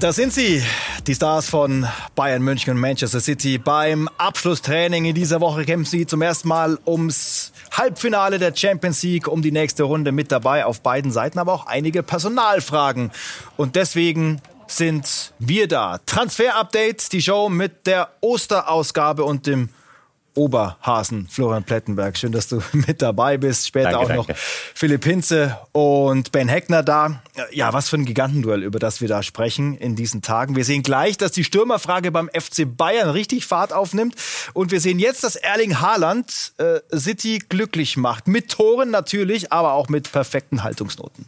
Da sind sie, die Stars von Bayern München und Manchester City. Beim Abschlusstraining in dieser Woche kämpfen sie zum ersten Mal ums Halbfinale der Champions League, um die nächste Runde mit dabei. Auf beiden Seiten aber auch einige Personalfragen. Und deswegen sind wir da. Transfer-Update, die Show mit der Osterausgabe und dem Oberhasen, Florian Plettenberg. Schön, dass du mit dabei bist. Später danke, auch noch danke. Philipp Hinze und Ben Heckner da. Ja, was für ein Gigantenduell, über das wir da sprechen in diesen Tagen. Wir sehen gleich, dass die Stürmerfrage beim FC Bayern richtig Fahrt aufnimmt. Und wir sehen jetzt, dass Erling Haaland äh, City glücklich macht. Mit Toren natürlich, aber auch mit perfekten Haltungsnoten.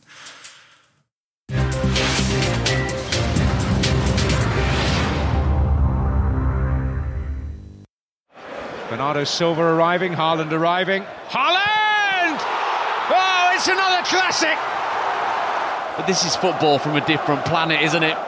Bernardo Silva arriving, Haaland arriving. Haaland! Oh, it's another classic! But this is football from a different planet, isn't it?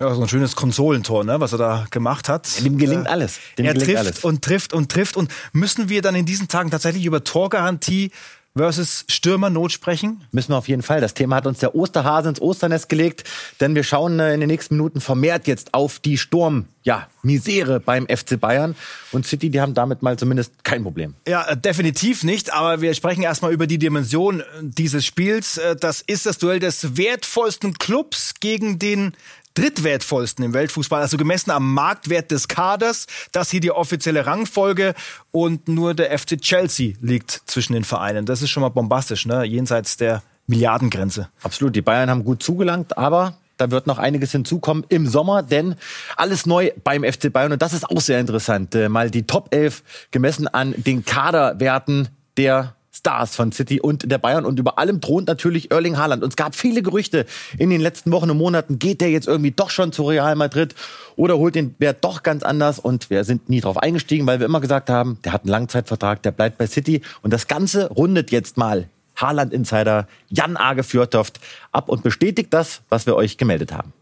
Ja, so ein schönes Konsolentor, ne, was er da gemacht hat. Dem gelingt alles. Dem er gelingt trifft alles. und trifft und trifft. Und müssen wir dann in diesen Tagen tatsächlich über Torgarantie versus Stürmernot sprechen? Müssen wir auf jeden Fall. Das Thema hat uns der Osterhase ins Osternest gelegt, denn wir schauen äh, in den nächsten Minuten vermehrt jetzt auf die Sturm, ja, Misere beim FC Bayern und City, die haben damit mal zumindest kein Problem. Ja, äh, definitiv nicht, aber wir sprechen erstmal über die Dimension äh, dieses Spiels. Das ist das Duell des wertvollsten Clubs gegen den drittwertvollsten im Weltfußball, also gemessen am Marktwert des Kaders. Das hier die offizielle Rangfolge und nur der FC Chelsea liegt zwischen den Vereinen. Das ist schon mal bombastisch, ne? jenseits der Milliardengrenze. Absolut, die Bayern haben gut zugelangt, aber da wird noch einiges hinzukommen im Sommer, denn alles neu beim FC Bayern und das ist auch sehr interessant. Äh, mal die Top 11 gemessen an den Kaderwerten der Stars von City und der Bayern. Und über allem thront natürlich Erling Haaland. Und es gab viele Gerüchte in den letzten Wochen und Monaten. Geht der jetzt irgendwie doch schon zu Real Madrid oder holt den Wert doch ganz anders? Und wir sind nie drauf eingestiegen, weil wir immer gesagt haben, der hat einen Langzeitvertrag, der bleibt bei City. Und das Ganze rundet jetzt mal Haaland-Insider Jan Age Fjörtoft ab und bestätigt das, was wir euch gemeldet haben.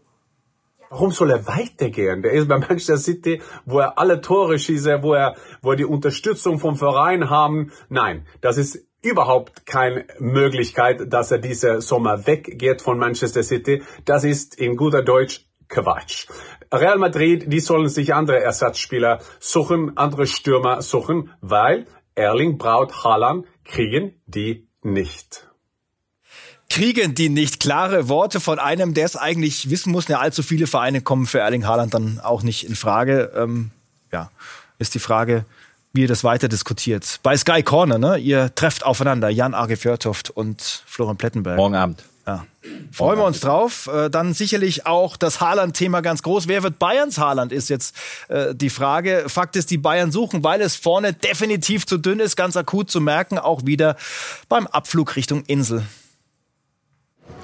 Warum soll er weitergehen? Der ist bei Manchester City, wo er alle Tore schießt, wo er, wo er die Unterstützung vom Verein haben. Nein, das ist überhaupt keine Möglichkeit, dass er dieser Sommer weggeht von Manchester City. Das ist in guter Deutsch Quatsch. Real Madrid, die sollen sich andere Ersatzspieler suchen, andere Stürmer suchen, weil Erling Braut Haaland kriegen die nicht kriegen die nicht klare Worte von einem, der es eigentlich wissen muss. Ja, allzu viele Vereine kommen für Erling Haaland dann auch nicht in Frage. Ähm, ja, ist die Frage, wie ihr das weiter diskutiert. Bei Sky Corner, ne? Ihr trefft aufeinander, Jan Arge Fjörtoft und Florian Plettenberg. Morgen Abend. Ja. Freuen wir uns drauf. Äh, dann sicherlich auch das Haaland-Thema ganz groß. Wer wird Bayerns Haaland, ist jetzt äh, die Frage. Fakt ist, die Bayern suchen, weil es vorne definitiv zu dünn ist, ganz akut zu merken, auch wieder beim Abflug Richtung Insel.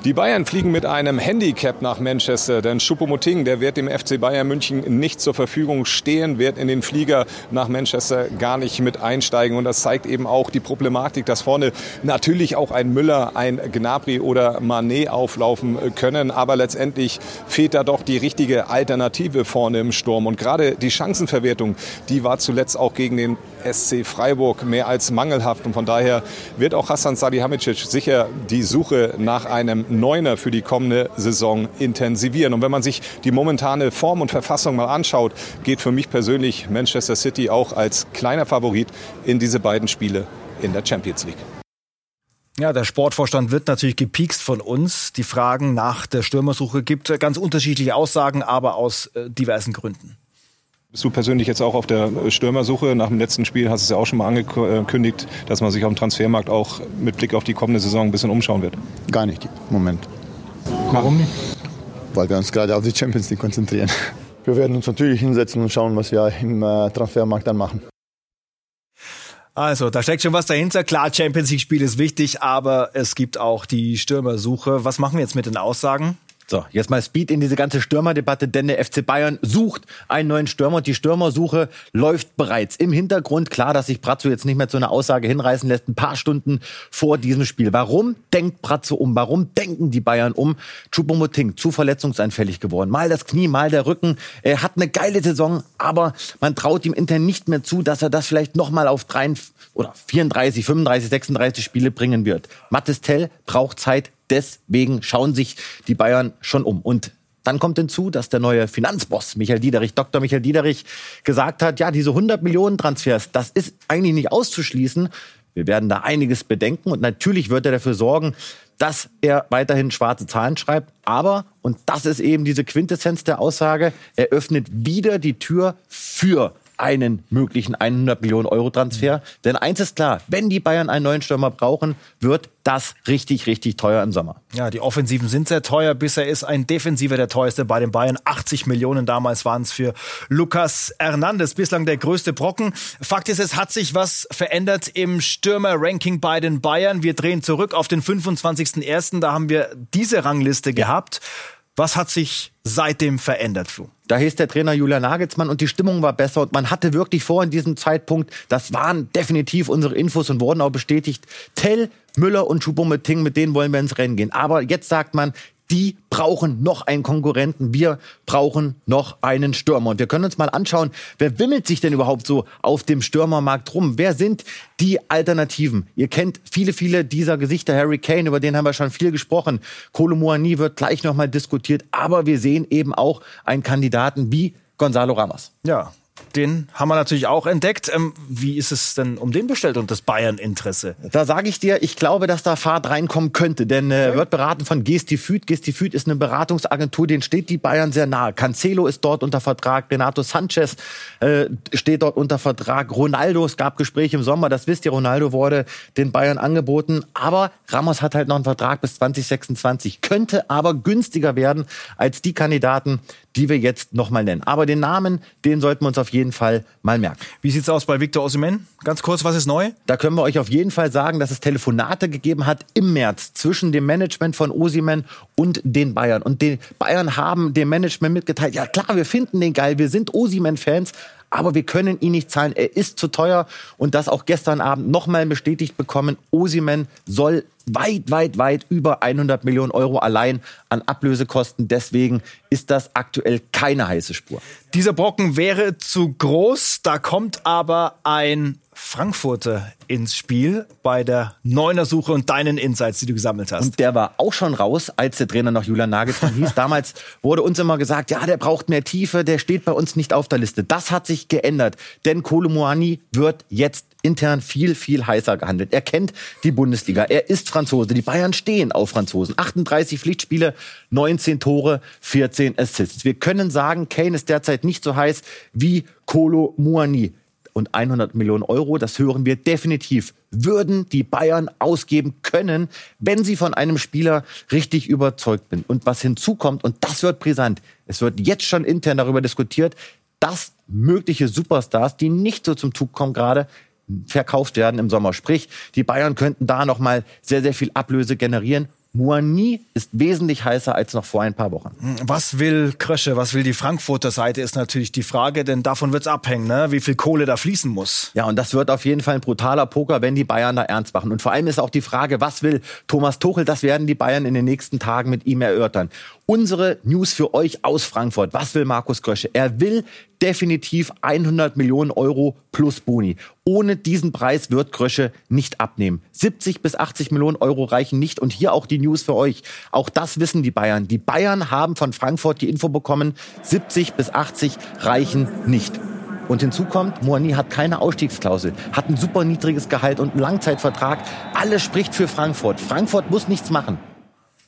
Die Bayern fliegen mit einem Handicap nach Manchester, denn Choupo-Moting, der wird dem FC Bayern München nicht zur Verfügung stehen, wird in den Flieger nach Manchester gar nicht mit einsteigen. Und das zeigt eben auch die Problematik, dass vorne natürlich auch ein Müller, ein Gnabry oder Manet auflaufen können. Aber letztendlich fehlt da doch die richtige Alternative vorne im Sturm. Und gerade die Chancenverwertung, die war zuletzt auch gegen den SC Freiburg mehr als mangelhaft. Und von daher wird auch Hassan Salihamidzic sicher die Suche nach einem Neuner für die kommende Saison intensivieren. Und wenn man sich die momentane Form und Verfassung mal anschaut, geht für mich persönlich Manchester City auch als kleiner Favorit in diese beiden Spiele in der Champions League. Ja, der Sportvorstand wird natürlich gepiekst von uns. Die Fragen nach der Stürmersuche gibt ganz unterschiedliche Aussagen, aber aus äh, diversen Gründen. Bist du persönlich jetzt auch auf der Stürmersuche? Nach dem letzten Spiel hast du es ja auch schon mal angekündigt, dass man sich auf dem Transfermarkt auch mit Blick auf die kommende Saison ein bisschen umschauen wird. Gar nicht im Moment. Warum nicht? Weil wir uns gerade auf die Champions League konzentrieren. Wir werden uns natürlich hinsetzen und schauen, was wir im äh, Transfermarkt dann machen. Also, da steckt schon was dahinter. Klar, Champions League-Spiel ist wichtig, aber es gibt auch die Stürmersuche. Was machen wir jetzt mit den Aussagen? So, jetzt mal Speed in diese ganze Stürmerdebatte, denn der FC Bayern sucht einen neuen Stürmer. Die Stürmersuche läuft bereits im Hintergrund. Klar, dass sich Brazzo jetzt nicht mehr zu einer Aussage hinreißen lässt, ein paar Stunden vor diesem Spiel. Warum denkt Brazzo um? Warum denken die Bayern um? Choupo-Moting, zu verletzungsanfällig geworden. Mal das Knie, mal der Rücken. Er hat eine geile Saison, aber man traut ihm intern nicht mehr zu, dass er das vielleicht nochmal auf drei oder 34, 35, 36 Spiele bringen wird. Mattes Tell braucht Zeit, deswegen schauen sich die Bayern schon um. Und dann kommt hinzu, dass der neue Finanzboss Michael Diederich, Dr. Michael Diederich, gesagt hat, ja, diese 100 Millionen Transfers, das ist eigentlich nicht auszuschließen. Wir werden da einiges bedenken und natürlich wird er dafür sorgen, dass er weiterhin schwarze Zahlen schreibt. Aber, und das ist eben diese Quintessenz der Aussage, er öffnet wieder die Tür für einen möglichen 100 Millionen Euro Transfer. Denn eins ist klar, wenn die Bayern einen neuen Stürmer brauchen, wird das richtig, richtig teuer im Sommer. Ja, die Offensiven sind sehr teuer. Bisher ist ein Defensiver der teuerste bei den Bayern. 80 Millionen damals waren es für Lucas Hernandez. Bislang der größte Brocken. Fakt ist, es hat sich was verändert im Stürmer-Ranking bei den Bayern. Wir drehen zurück auf den 25.01. Da haben wir diese Rangliste gehabt. Was hat sich seitdem verändert, Flo? Da hieß der Trainer Julian Nagelsmann und die Stimmung war besser und man hatte wirklich vor in diesem Zeitpunkt, das waren definitiv unsere Infos und wurden auch bestätigt, Tell, Müller und Choupo-Moting, mit denen wollen wir ins Rennen gehen. Aber jetzt sagt man, die brauchen noch einen Konkurrenten. Wir brauchen noch einen Stürmer. Und wir können uns mal anschauen, wer wimmelt sich denn überhaupt so auf dem Stürmermarkt rum? Wer sind die Alternativen? Ihr kennt viele, viele dieser Gesichter. Harry Kane, über den haben wir schon viel gesprochen. Kolo Muani wird gleich nochmal diskutiert. Aber wir sehen eben auch einen Kandidaten wie Gonzalo Ramos. Ja, den haben wir natürlich auch entdeckt. Ähm, wie ist es denn um den bestellt und das Bayern-Interesse? Da sage ich dir, ich glaube, dass da Fahrt reinkommen könnte, denn äh, wird beraten von Gestifüt. Gestifüt ist eine Beratungsagentur, denen steht die Bayern sehr nahe. Cancelo ist dort unter Vertrag, Renato Sanchez äh, steht dort unter Vertrag, Ronaldo, es gab Gespräche im Sommer, das wisst ihr, Ronaldo wurde den Bayern angeboten, aber Ramos hat halt noch einen Vertrag bis 2026, könnte aber günstiger werden als die Kandidaten, die wir jetzt nochmal nennen. Aber den Namen, den sollten wir uns auf jeden Fall mal merken. Wie sieht's aus bei Victor Osimhen? Ganz kurz, was ist neu? Da können wir euch auf jeden Fall sagen, dass es Telefonate gegeben hat im März zwischen dem Management von Osimhen und den Bayern. Und die Bayern haben dem Management mitgeteilt, ja klar, wir finden den geil, wir sind Osimhen-Fans, aber wir können ihn nicht zahlen. Er ist zu teuer und das auch gestern Abend nochmal bestätigt bekommen. Osimen soll weit, weit, weit über 100 Millionen Euro allein an Ablösekosten. Deswegen ist das aktuell keine heiße Spur. Dieser Brocken wäre zu groß. Da kommt aber ein Frankfurter ins Spiel bei der Neuner-Suche und deinen Insights, die du gesammelt hast. Und der war auch schon raus, als der Trainer noch Julian Nagelsmann hieß. Damals wurde uns immer gesagt, ja, der braucht mehr Tiefe, der steht bei uns nicht auf der Liste. Das hat sich geändert, denn Kolomoani wird jetzt intern viel, viel heißer gehandelt. Er kennt die Bundesliga, er ist Franzose, die Bayern stehen auf Franzosen. 38 Pflichtspiele, 19 Tore, 14 Assists. Wir können sagen, Kane ist derzeit nicht so heiß wie Kolo Muani und 100 Millionen Euro, das hören wir definitiv, würden die Bayern ausgeben können, wenn sie von einem Spieler richtig überzeugt sind. Und was hinzukommt, und das wird brisant, es wird jetzt schon intern darüber diskutiert, dass mögliche Superstars, die nicht so zum Zug kommen gerade, verkauft werden im Sommer. Sprich, die Bayern könnten da noch mal sehr, sehr viel Ablöse generieren Moani ist wesentlich heißer als noch vor ein paar Wochen. Was will Krösche, was will die Frankfurter Seite, ist natürlich die Frage, denn davon wird es abhängen, ne? wie viel Kohle da fließen muss. Ja, und das wird auf jeden Fall ein brutaler Poker, wenn die Bayern da ernst machen. Und vor allem ist auch die Frage, was will Thomas Tuchel, das werden die Bayern in den nächsten Tagen mit ihm erörtern. Unsere News für euch aus Frankfurt. Was will Markus Krösche? Er will definitiv 100 Millionen Euro plus Boni. Ohne diesen Preis wird Krösche nicht abnehmen. 70 bis 80 Millionen Euro reichen nicht. Und hier auch die News für euch. Auch das wissen die Bayern. Die Bayern haben von Frankfurt die Info bekommen, 70 bis 80 reichen nicht. Und hinzu kommt, Moani hat keine Ausstiegsklausel, hat ein super niedriges Gehalt und einen Langzeitvertrag. Alles spricht für Frankfurt. Frankfurt muss nichts machen.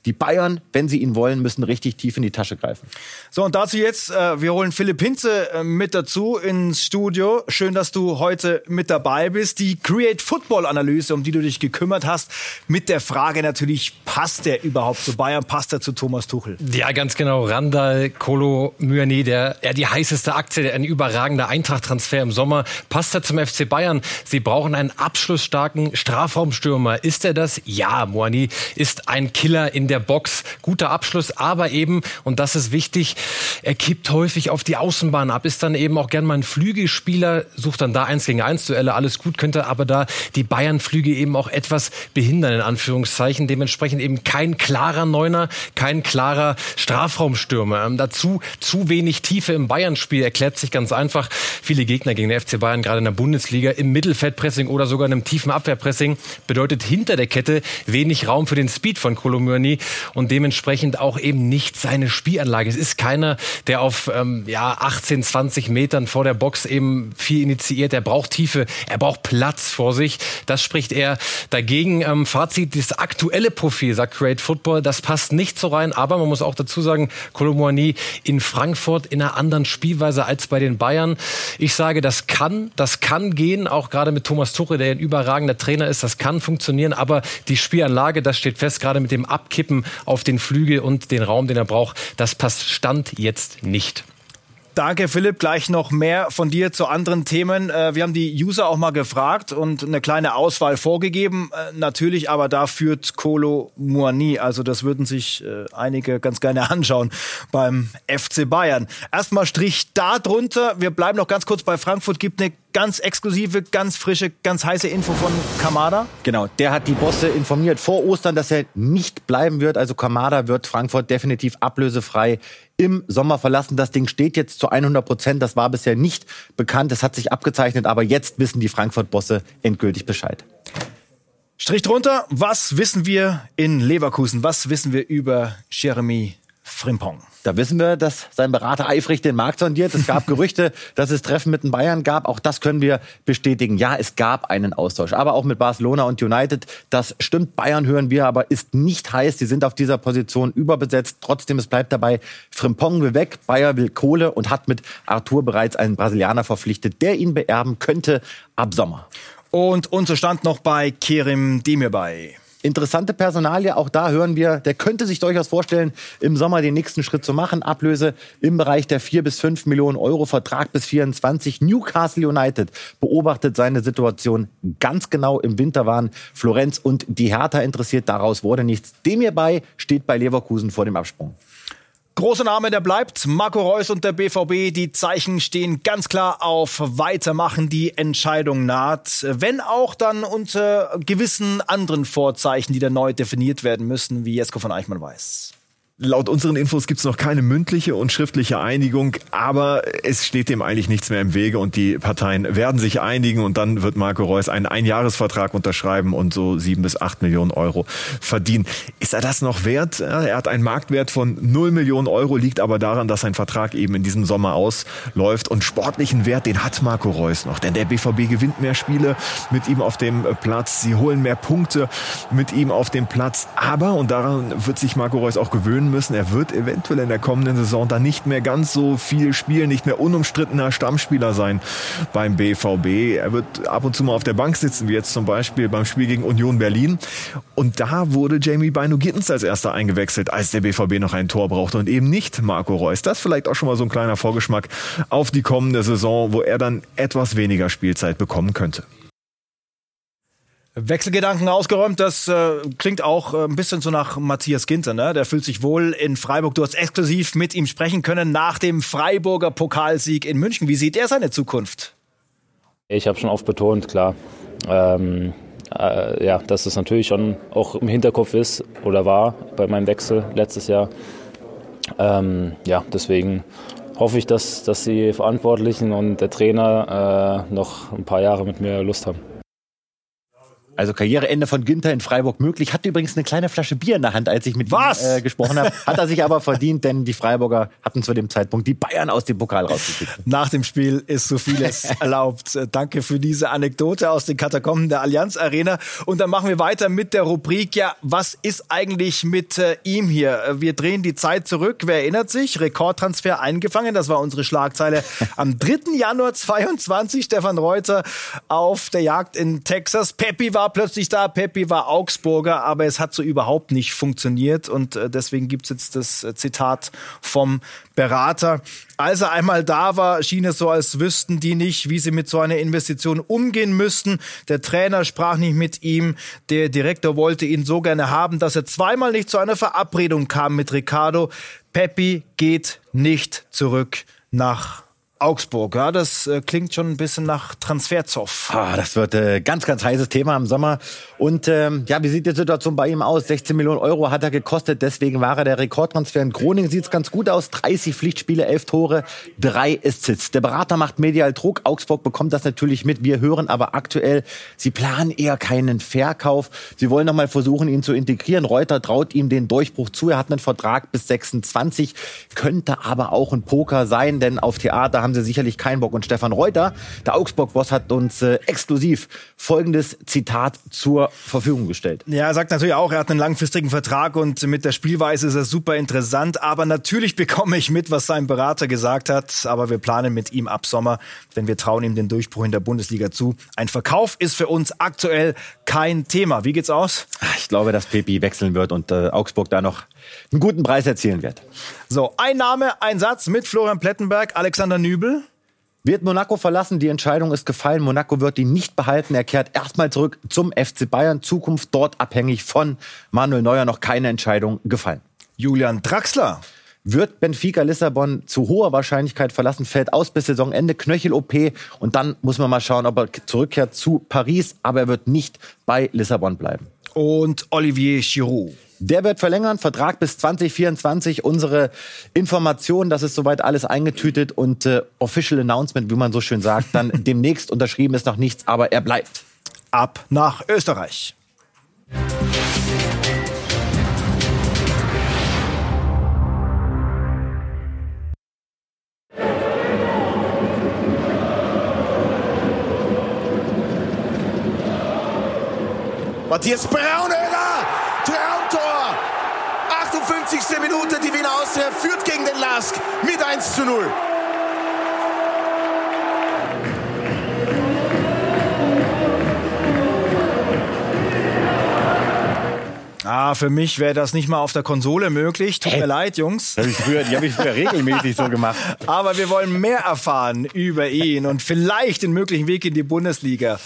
Die Bayern, wenn sie ihn wollen, müssen richtig tief in die Tasche greifen. So, und dazu jetzt, äh, wir holen Philipp Hinze äh, mit dazu ins Studio. Schön, dass du heute mit dabei bist. Die Create Football Analyse, um die du dich gekümmert hast, mit der Frage natürlich, passt der überhaupt zu Bayern, passt er zu Thomas Tuchel? Ja, ganz genau. Randall Kolo Myani, der ja, die heißeste Aktie, ein überragender Eintracht-Transfer im Sommer. Passt er zum FC Bayern? Sie brauchen einen abschlussstarken Strafraumstürmer. Ist er das? Ja, Moani ist ein Killer in der der Box, guter Abschluss, aber eben, und das ist wichtig, er kippt häufig auf die Außenbahn ab, ist dann eben auch gern mal ein Flügelspieler, sucht dann da eins gegen eins Duelle, alles gut, könnte aber da die Bayern-Flüge eben auch etwas behindern, in Anführungszeichen. Dementsprechend eben kein klarer Neuner, kein klarer Strafraumstürmer. Ähm, dazu zu wenig Tiefe im Bayern-Spiel erklärt sich ganz einfach. Viele Gegner gegen den FC Bayern, gerade in der Bundesliga, im Mittelfeldpressing oder sogar in einem tiefen Abwehrpressing, bedeutet hinter der Kette wenig Raum für den Speed von Kolomyani und dementsprechend auch eben nicht seine Spielanlage. Es ist keiner, der auf ähm, ja, 18, 20 Metern vor der Box eben viel initiiert. Er braucht Tiefe, er braucht Platz vor sich. Das spricht er dagegen. Ähm, Fazit, das aktuelle Profil, sagt Great Football, das passt nicht so rein. Aber man muss auch dazu sagen, Kolomyani in Frankfurt in einer anderen Spielweise als bei den Bayern. Ich sage, das kann, das kann gehen, auch gerade mit Thomas Tuchel, der ein überragender Trainer ist. Das kann funktionieren. Aber die Spielanlage, das steht fest, gerade mit dem Abkippen auf den Flügel und den Raum, den er braucht, das passt Stand jetzt nicht. Danke, Philipp. Gleich noch mehr von dir zu anderen Themen. Äh, wir haben die User auch mal gefragt und eine kleine Auswahl vorgegeben. Äh, natürlich, aber da führt Kolo Muani. Also das würden sich äh, einige ganz gerne anschauen beim FC Bayern. Erstmal Strich da drunter. Wir bleiben noch ganz kurz bei Frankfurt. Gibt eine ganz exklusive, ganz frische, ganz heiße Info von Kamada. Genau, der hat die Bosse informiert vor Ostern, dass er nicht bleiben wird. Also Kamada wird Frankfurt definitiv ablösefrei im Sommer verlassen. Das Ding steht jetzt zu 100 Prozent. Das war bisher nicht bekannt. Das hat sich abgezeichnet. Aber jetzt wissen die Frankfurt-Bosse endgültig Bescheid. Strich drunter. Was wissen wir in Leverkusen? Was wissen wir über Jeremy Frimpong? Da wissen wir, dass sein Berater eifrig den Markt sondiert. Es gab Gerüchte, dass es Treffen mit den Bayern gab. Auch das können wir bestätigen. Ja, es gab einen Austausch. Aber auch mit Barcelona und United. Das stimmt. Bayern hören wir aber ist nicht heiß. Sie sind auf dieser Position überbesetzt. Trotzdem, es bleibt dabei. Frimpong will weg. Bayer will Kohle und hat mit Arthur bereits einen Brasilianer verpflichtet, der ihn beerben könnte ab Sommer. Und unser Stand noch bei Kerim Demirbay interessante Personalie. Auch da hören wir, der könnte sich durchaus vorstellen, im Sommer den nächsten Schritt zu machen. Ablöse im Bereich der 4 bis 5 Millionen Euro, Vertrag bis 24. Newcastle United beobachtet seine Situation ganz genau. Im Winter waren Florenz und die Hertha interessiert. Daraus wurde nichts. Dem hierbei steht bei Leverkusen vor dem Absprung. Großer Name, der bleibt. Marco Reus und der BVB. Die Zeichen stehen ganz klar auf Weitermachen. Die Entscheidung naht. Wenn auch dann unter gewissen anderen Vorzeichen, die da neu definiert werden müssen, wie Jesko von Eichmann weiß. Laut unseren Infos gibt es noch keine mündliche und schriftliche Einigung, aber es steht dem eigentlich nichts mehr im Wege und die Parteien werden sich einigen und dann wird Marco Reus einen Einjahresvertrag unterschreiben und so sieben bis acht Millionen Euro verdienen. Ist er das noch wert? Er hat einen Marktwert von null Millionen Euro, liegt aber daran, dass sein Vertrag eben in diesem Sommer ausläuft und sportlichen Wert, den hat Marco Reus noch, denn der BVB gewinnt mehr Spiele mit ihm auf dem Platz, sie holen mehr Punkte mit ihm auf dem Platz, aber und daran wird sich Marco Reus auch gewöhnen, gewöhnen müssen. Er wird eventuell in der kommenden Saison dann nicht mehr ganz so viel spielen, nicht mehr unumstrittener Stammspieler sein beim BVB. Er wird ab und zu mal auf der Bank sitzen, wie jetzt zum Beispiel beim Spiel gegen Union Berlin. Und da wurde Jamie Bino Gittens als erster eingewechselt, als der BVB noch ein Tor brauchte und eben nicht Marco Reus. Das vielleicht auch schon mal so ein kleiner Vorgeschmack auf die kommende Saison, wo er dann etwas weniger Spielzeit bekommen könnte. Wechselgedanken ausgeräumt, das äh, klingt auch äh, ein bisschen so nach Matthias Ginter, ne? Der fühlt sich wohl in Freiburg. Du hast exklusiv mit ihm sprechen können nach dem Freiburger Pokalsieg in München. Wie sieht er seine Zukunft? Ich habe schon oft betont, klar, ähm, äh, ja, dass es natürlich schon auch im Hinterkopf ist oder war bei meinem Wechsel letztes Jahr. Ähm, ja, deswegen hoffe ich, dass, dass die Verantwortlichen und der Trainer äh, noch ein paar Jahre mit mir Lust haben. Also Karriereende von Günther in Freiburg möglich. Hatte übrigens eine kleine Flasche Bier in der Hand, als ich mit Was? ihm äh, gesprochen habe. Hat er sich aber verdient, denn die Freiburger hatten zu dem Zeitpunkt die Bayern aus dem Pokal rausgekickt. Nach dem Spiel ist so vieles erlaubt. Danke für diese Anekdote aus den Katakomben der Allianz Arena. Und dann machen wir weiter mit der Rubrik. Ja, was ist eigentlich mit äh, ihm hier? Wir drehen die Zeit zurück. Wer erinnert sich? Rekordtransfer eingefangen. Das war unsere Schlagzeile am 3. Januar 22. Stefan Reuter auf der Jagd in Texas. Peppi war war plötzlich da, Peppi war Augsburger, aber es hat so überhaupt nicht funktioniert und äh, deswegen gibt's jetzt das äh, Zitat vom Berater. Als er einmal da war, schien es so, als wüssten die nicht, wie sie mit so einer Investition umgehen müssten. Der Trainer sprach nicht mit ihm. Der Direktor wollte ihn so gerne haben, dass er zweimal nicht zu einer Verabredung kam mit Ricardo. Peppi geht nicht zurück nach Augsburg. Ja, das äh, klingt schon ein bisschen nach Transferzoff. Ah, das wird äh, ganz, ganz heißes Thema im Sommer. Und ähm, ja, wie sieht die Situation bei ihm aus? 16 Millionen Euro hat er gekostet, deswegen war er der Rekordtransfer. In Groningen sieht es ganz gut aus. 30 Pflichtspiele, 11 Tore, 3 Assists. Der Berater macht medial Druck. Augsburg bekommt das natürlich mit. Wir hören aber aktuell, sie planen eher keinen Verkauf. Sie wollen noch mal versuchen, ihn zu integrieren. Reuter traut ihm den Durchbruch zu. Er hat einen Vertrag bis 26, könnte aber auch ein Poker sein, denn auf Theater haben sie sicherlich keinen Bock. Und Stefan Reuter, der Augsburg-Boss, hat uns äh, exklusiv folgendes Zitat zur Verfügung gestellt. Ja, er sagt natürlich auch, er hat einen langfristigen Vertrag und mit der Spielweise ist er super interessant. Aber natürlich bekomme ich mit, was sein Berater gesagt hat. Aber wir planen mit ihm ab Sommer, denn wir trauen ihm den Durchbruch in der Bundesliga zu. Ein Verkauf ist für uns aktuell kein Thema. Wie geht's aus? Ich glaube, dass Pepi wechseln wird und äh, Augsburg da noch einen guten Preis erzielen wird. So, ein Name, ein Satz mit Florian Plettenberg, Alexander Nübel. Wird Monaco verlassen? Die Entscheidung ist gefallen. Monaco wird ihn nicht behalten. Er kehrt erstmal zurück zum FC Bayern. Zukunft dort abhängig von Manuel Neuer. Noch keine Entscheidung gefallen. Julian Draxler. Wird Benfica Lissabon zu hoher Wahrscheinlichkeit verlassen, fällt aus bis Saisonende, Knöchel-OP und dann muss man mal schauen, ob er zurückkehrt zu Paris, aber er wird nicht bei Lissabon bleiben. Und Olivier Giroud. Der wird verlängern, Vertrag bis 2024. Unsere Information, das ist soweit alles eingetütet und äh, Official Announcement, wie man so schön sagt, dann demnächst unterschrieben ist noch nichts, aber er bleibt. Ab nach Österreich. Matthias Braunöder, Traumtor. 58. Minute, die Wiener Austria führt gegen den Lask mit 1 zu 0. Ah, für mich wäre das nicht mal auf der Konsole möglich. Tut mir leid, Jungs. Hab ich früher, die habe ich früher regelmäßig so gemacht. Aber wir wollen mehr erfahren über ihn und vielleicht den möglichen Weg in die Bundesliga.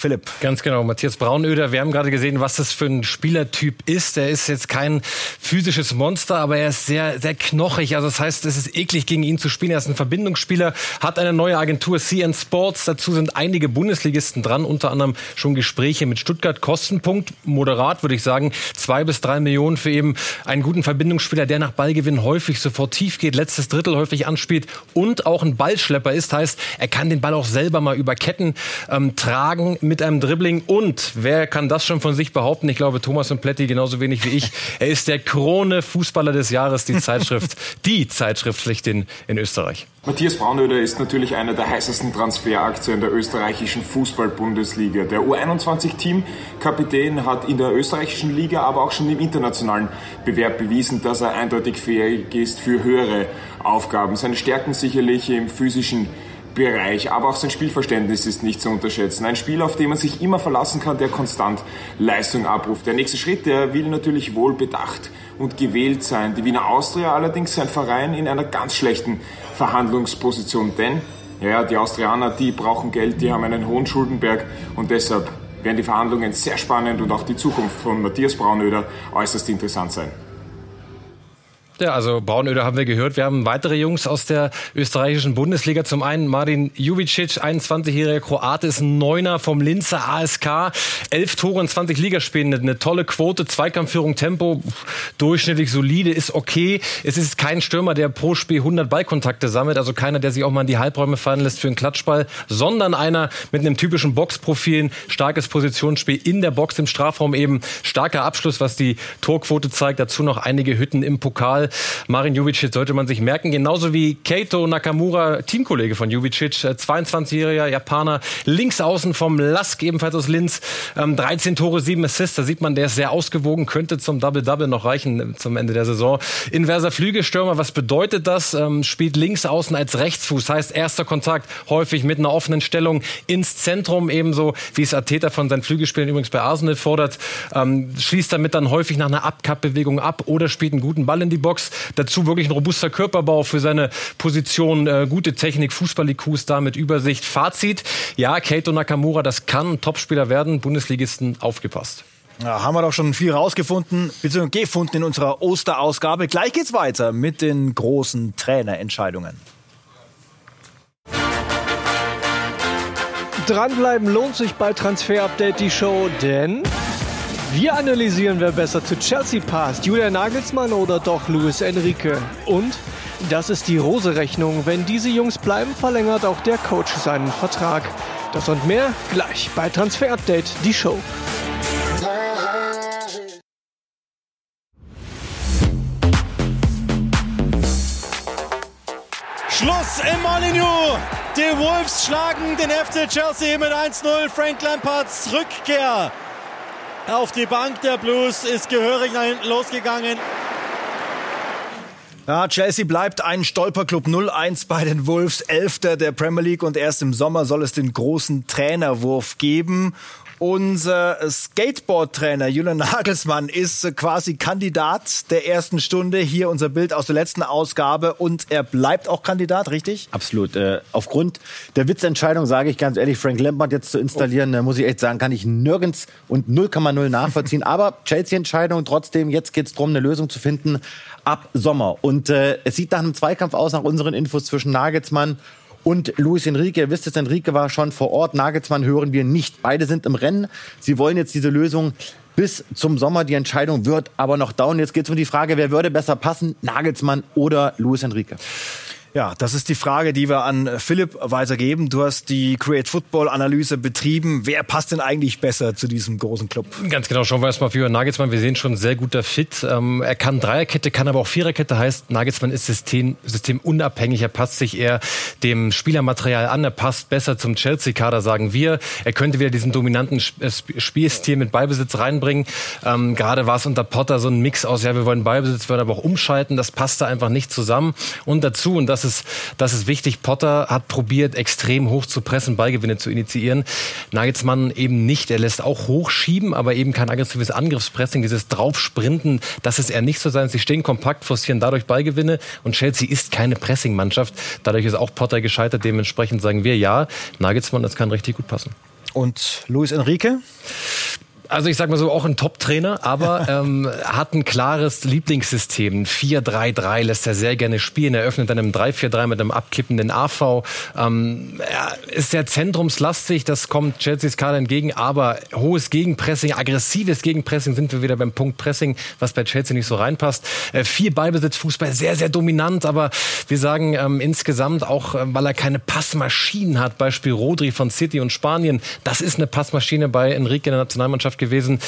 Philipp. Ganz genau, Matthias Braunöder. Wir haben gerade gesehen, was das für ein Spielertyp ist. Er ist jetzt kein physisches Monster, aber er ist sehr, sehr knochig. Also das heißt, es ist eklig, gegen ihn zu spielen. Er ist ein Verbindungsspieler, hat eine neue Agentur, CN Sports. Dazu sind einige Bundesligisten dran, unter anderem schon Gespräche mit Stuttgart. Kostenpunkt, moderat würde ich sagen, zwei bis drei Millionen für eben einen guten Verbindungsspieler, der nach Ballgewinn häufig sofort tief geht, letztes Drittel häufig anspielt und auch ein Ballschlepper ist. Heißt, er kann den Ball auch selber mal über Ketten ähm, tragen mit einem Dribbling und wer kann das schon von sich behaupten? Ich glaube, Thomas und Pletti genauso wenig wie ich. Er ist der Krone Fußballer des Jahres, die Zeitschrift, die Zeitschrift schlichthin in Österreich. Matthias Braunöder ist natürlich einer der heißesten Transferaktien der österreichischen Fußball-Bundesliga. Der U21-Teamkapitän hat in der österreichischen Liga, aber auch schon im internationalen Bewerb bewiesen, dass er eindeutig fähig ist für höhere Aufgaben. Seine Stärken sicherlich im physischen Bereich, aber auch sein Spielverständnis ist nicht zu unterschätzen. Ein Spiel, auf dem man sich immer verlassen kann, der konstant Leistung abruft. Der nächste Schritt, der will natürlich wohl bedacht und gewählt sein. Die Wiener Austria allerdings sein Verein in einer ganz schlechten Verhandlungsposition, denn ja, die Austrianer, die brauchen Geld, die haben einen hohen Schuldenberg und deshalb werden die Verhandlungen sehr spannend und auch die Zukunft von Matthias Braunöder äußerst interessant sein. Ja, also Braunöder haben wir gehört. Wir haben weitere Jungs aus der österreichischen Bundesliga. Zum einen Martin Juvicic, 21-jähriger Kroate, ist ein Neuner vom Linzer ASK. Elf Tore in 20 Ligaspielen, eine tolle Quote, Zweikampfführung, Tempo, durchschnittlich solide, ist okay. Es ist kein Stürmer, der pro Spiel 100 Ballkontakte sammelt, also keiner, der sich auch mal in die Halbräume fallen lässt für einen Klatschball, sondern einer mit einem typischen Boxprofil, starkes Positionsspiel in der Box im Strafraum eben, starker Abschluss, was die Torquote zeigt, dazu noch einige Hütten im Pokal Marin Jubicic sollte man sich merken, genauso wie Keito Nakamura, Teamkollege von Jubicic, 22-jähriger äh, Japaner, links außen vom Lask, ebenfalls aus Linz, 13 ähm, Tore, 7 Assists, da sieht man, der ist sehr ausgewogen, könnte zum Double-Double noch reichen äh, zum Ende der Saison. Inverser Flügelstürmer, was bedeutet das? Ähm, spielt links außen als Rechtsfuß, heißt erster Kontakt häufig mit einer offenen Stellung ins Zentrum, ebenso wie es Ateta von seinen Flügelspielen übrigens bei Arsenal fordert, ähm, schließt damit dann häufig nach einer Abkappbewegung ab oder spielt einen guten Ball in die Box. Dazu wirklich ein robuster Körperbau für seine Position, äh, gute Technik, Fußball-IQs da mit Übersicht. Fazit, ja, Keito Nakamura, das kann ein Topspieler werden, Bundesligisten aufgepasst. Ja, haben wir doch schon viel rausgefunden, beziehungsweise gefunden in unserer Osterausgabe. Gleich geht's weiter mit den großen Trainerentscheidungen. Dranbleiben lohnt sich bei Transfer Update die Show, denn wir analysieren, wer besser zu Chelsea passt, Julian Nagelsmann oder doch Luis Enrique. Und das ist die Rose-Rechnung. Wenn diese Jungs bleiben, verlängert auch der Coach seinen Vertrag. Das und mehr gleich bei Transfer Update die Show. Schluss im Molyneux. Die Wolves schlagen den FC Chelsea mit 1-0. Frank Lampards Rückkehr auf die Bank der Blues ist gehörig losgegangen. Ja, Chelsea bleibt ein Stolperclub 0-1 bei den Wolves, Elfter der Premier League und erst im Sommer soll es den großen Trainerwurf geben. Unser Skateboard-Trainer Julian Nagelsmann ist quasi Kandidat der ersten Stunde. Hier unser Bild aus der letzten Ausgabe und er bleibt auch Kandidat, richtig? Absolut. Äh, aufgrund der Witzentscheidung sage ich ganz ehrlich, Frank Lampard jetzt zu installieren, oh. muss ich echt sagen, kann ich nirgends und 0,0 nachvollziehen. Aber Chelsea-Entscheidung trotzdem, jetzt geht es darum, eine Lösung zu finden ab Sommer. Und äh, es sieht nach einem Zweikampf aus, nach unseren Infos zwischen Nagelsmann und Luis Enrique. Ihr wisst es, Enrique war schon vor Ort. Nagelsmann hören wir nicht. Beide sind im Rennen. Sie wollen jetzt diese Lösung bis zum Sommer. Die Entscheidung wird aber noch dauern. Jetzt geht es um die Frage, wer würde besser passen, Nagelsmann oder Luis Enrique? Ja, das ist die Frage, die wir an Philipp weitergeben. Du hast die Create Football Analyse betrieben. Wer passt denn eigentlich besser zu diesem großen Club? Ganz genau, schauen wir erstmal für Nagelsmann. Wir sehen schon sehr guter Fit. Ähm, er kann Dreierkette, kann aber auch Viererkette. Heißt, Nagelsmann ist System, systemunabhängig. Er passt sich eher dem Spielermaterial an. Er passt besser zum Chelsea-Kader, sagen wir. Er könnte wieder diesen dominanten äh, Spielstil mit Ballbesitz reinbringen. Ähm, gerade war es unter Potter so ein Mix aus, ja, wir wollen Ballbesitz, wir wollen aber auch umschalten. Das passte einfach nicht zusammen. Und dazu, und das das ist, das ist wichtig. Potter hat probiert, extrem hoch zu pressen, Ballgewinne zu initiieren. Nagelsmann eben nicht. Er lässt auch hochschieben, aber eben kein aggressives Angriffspressing, dieses Draufsprinten, das ist eher nicht so sein. Sie stehen kompakt, forcieren dadurch Ballgewinne und Chelsea ist keine Pressingmannschaft. Dadurch ist auch Potter gescheitert. Dementsprechend sagen wir ja, Nagelsmann, das kann richtig gut passen. Und Luis Enrique? Also ich sag mal so, auch ein Top-Trainer, aber ähm, hat ein klares Lieblingssystem. 4-3-3 lässt er sehr gerne spielen. Er öffnet dann im 3-4-3 mit einem abkippenden AV. Ähm, er ist sehr zentrumslastig, das kommt Chelseas Kader entgegen, aber hohes Gegenpressing, aggressives Gegenpressing sind wir wieder beim Punkt Pressing, was bei Chelsea nicht so reinpasst. Äh, viel Ballbesitz, Fußball, sehr, sehr dominant, aber wir sagen ähm, insgesamt auch, äh, weil er keine Passmaschinen hat, Beispiel Rodri von City und Spanien, das ist eine Passmaschine bei Enrique in der Nationalmannschaft gewesen.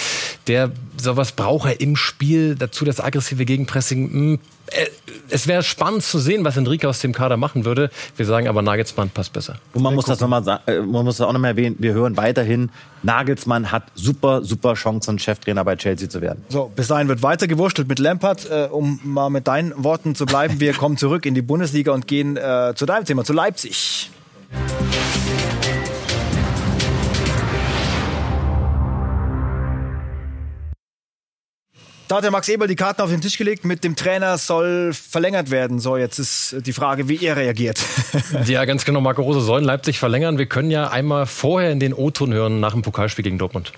Der sowas braucht er im Spiel. Dazu das aggressive Gegenpressing. Hm, äh, es wäre spannend zu sehen, was Enrique aus dem Kader machen würde. Wir sagen aber, Nagelsmann passt besser. Und man muss das nochmal sagen, äh, man muss das auch nochmal erwähnen. Wir hören weiterhin, Nagelsmann hat super, super Chancen, Cheftrainer bei Chelsea zu werden. So, bis dahin wird weiter gewurschtelt mit Lampard. Äh, um mal mit deinen Worten zu bleiben, wir kommen zurück in die Bundesliga und gehen äh, zu deinem Thema, zu Leipzig. Da hat der Max Eberl die Karten auf den Tisch gelegt. Mit dem Trainer soll verlängert werden. So, jetzt ist die Frage, wie er reagiert. ja, ganz genau. Marco Rose soll Leipzig verlängern. Wir können ja einmal vorher in den O-Ton hören nach dem Pokalspiel gegen Dortmund.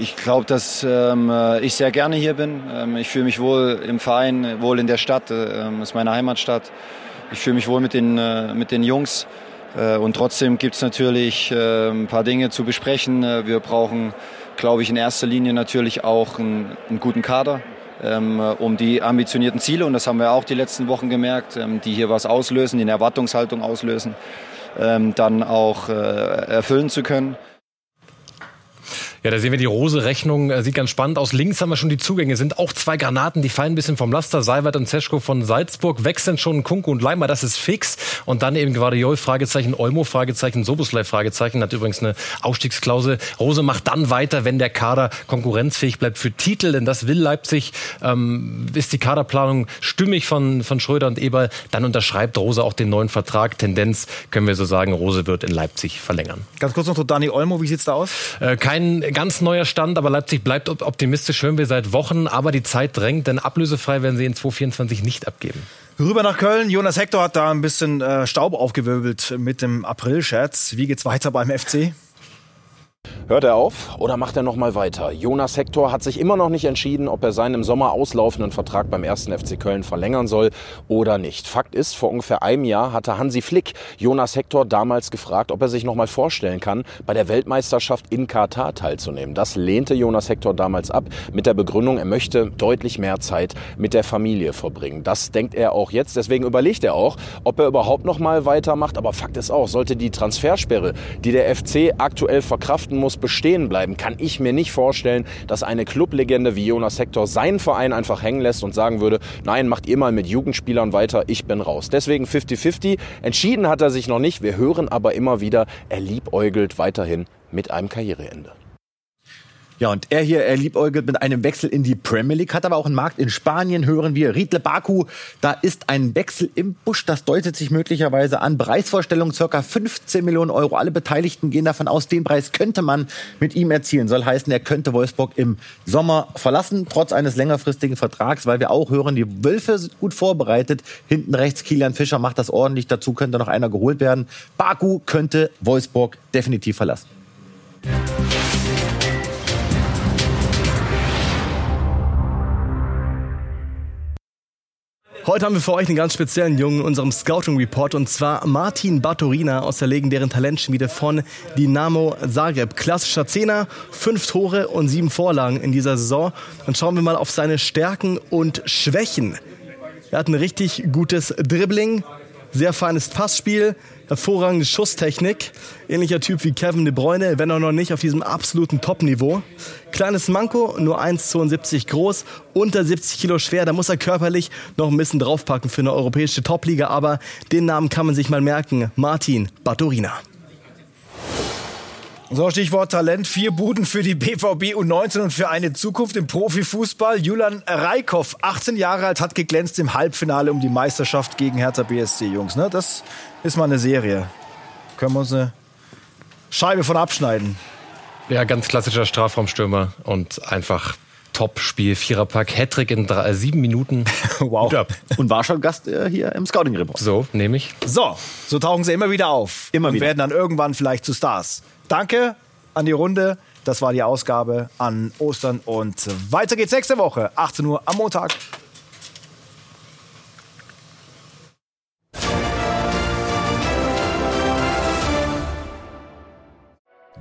Ich glaube, dass ähm, ich sehr gerne hier bin. Ähm, ich fühle mich wohl im Verein, wohl in der Stadt. Ähm, ist meine Heimatstadt. Ich fühle mich wohl mit den, äh, mit den Jungs. Äh, und trotzdem gibt es natürlich äh, ein paar Dinge zu besprechen. Äh, wir brauchen glaube ich, in erster Linie natürlich auch einen, einen guten Kader, ähm, um die ambitionierten Ziele, und das haben wir auch die letzten Wochen gemerkt, ähm, die hier was auslösen, die eine Erwartungshaltung auslösen, ähm, dann auch äh, erfüllen zu können. Ja, da sehen wir die Rose-Rechnung, äh, sieht ganz spannend aus. Links haben wir schon die Zugänge, sind auch zwei Granaten, die fallen ein bisschen vom Laster. Seiwert und Zeschko von Salzburg wechseln schon Kunku und Leimer, das ist fix. Und dann eben Guardiol, Fragezeichen, Olmo, Fragezeichen, Soboslai, Fragezeichen, hat übrigens eine Ausstiegsklausel. Rose macht dann weiter, wenn der Kader konkurrenzfähig bleibt für Titel, denn das will Leipzig. Ähm, ist die Kaderplanung stimmig von, von Schröder und Eberl, dann unterschreibt Rose auch den neuen Vertrag. Tendenz können wir so sagen, Rose wird in Leipzig verlängern. Ganz kurz noch zu Dani Olmo, wie sieht's da aus? Äh, kein ganz neuer Stand, aber Leipzig bleibt optimistisch, hören wir seit Wochen. Aber die Zeit drängt, denn ablösefrei werden sie in 2024 nicht abgeben. Rüber nach Köln. Jonas Hector hat da ein bisschen äh, Staub aufgewirbelt mit dem April-Scherz. Wie geht's weiter beim FC? Hört er auf oder macht er noch mal weiter? Jonas Hector hat sich immer noch nicht entschieden, ob er seinen im Sommer auslaufenden Vertrag beim 1. FC Köln verlängern soll oder nicht. Fakt ist, vor ungefähr einem Jahr hatte Hansi Flick Jonas Hector damals gefragt, ob er sich noch mal vorstellen kann, bei der Weltmeisterschaft in Katar teilzunehmen. Das lehnte Jonas Hector damals ab mit der Begründung, er möchte deutlich mehr Zeit mit der Familie verbringen. Das denkt er auch jetzt. Deswegen überlegt er auch, ob er überhaupt noch mal weitermacht. Aber Fakt ist auch, sollte die Transfersperre, die der FC aktuell verkraften muss, bestehen bleiben, kann ich mir nicht vorstellen, dass eine Clublegende wie Jonas Hector seinen Verein einfach hängen lässt und sagen würde, nein, macht ihr mal mit Jugendspielern weiter, ich bin raus. Deswegen 50-50. Entschieden hat er sich noch nicht. Wir hören aber immer wieder, er liebäugelt weiterhin mit einem Karriereende. Ja, und er hier, er liebäugelt mit einem Wechsel in die Premier League, hat aber auch einen Markt in Spanien, hören wir. Riedle Baku, da ist ein Wechsel im Busch, das deutet sich möglicherweise an. Preisvorstellung circa 15 Millionen Euro. Alle Beteiligten gehen davon aus, den Preis könnte man mit ihm erzielen. Soll heißen, er könnte Wolfsburg im Sommer verlassen, trotz eines längerfristigen Vertrags, weil wir auch hören, die Wölfe sind gut vorbereitet. Hinten rechts Kilian Fischer macht das ordentlich, dazu könnte noch einer geholt werden. Baku könnte Wolfsburg definitiv verlassen. Heute haben wir für euch einen ganz speziellen Jungen in unserem Scouting Report und zwar Martin Batorina aus der legendären Talentschmiede von Dinamo Zagreb. Klassischer Zehner, fünf Tore und sieben Vorlagen in dieser Saison. Dann schauen wir mal auf seine Stärken und Schwächen. Er hat ein richtig gutes Dribbling, sehr feines Passspiel, hervorragende Schusstechnik. Ähnlicher Typ wie Kevin De Bruyne, wenn auch noch nicht auf diesem absoluten Top-Niveau. Kleines Manko, nur 1,72 groß, unter 70 Kilo schwer. Da muss er körperlich noch ein bisschen draufpacken für eine europäische Top-Liga. Aber den Namen kann man sich mal merken. Martin Batorina. So, Stichwort Talent. Vier Buden für die BVB U19 und für eine Zukunft im Profifußball. Julian Reikhoff, 18 Jahre alt, hat geglänzt im Halbfinale um die Meisterschaft gegen Hertha BSC, Jungs. Ne? Das ist mal eine Serie. Können wir uns eine Scheibe von abschneiden. Ja, ganz klassischer Strafraumstürmer und einfach Top-Spiel, Viererpack, Hattrick in drei, äh, sieben Minuten. wow. Und war schon Gast äh, hier im Scouting-Report. So, nehme ich. So, so tauchen sie immer wieder auf. Immer und wieder. werden dann irgendwann vielleicht zu Stars. Danke an die Runde. Das war die Ausgabe an Ostern und weiter geht's nächste Woche, 18 Uhr am Montag.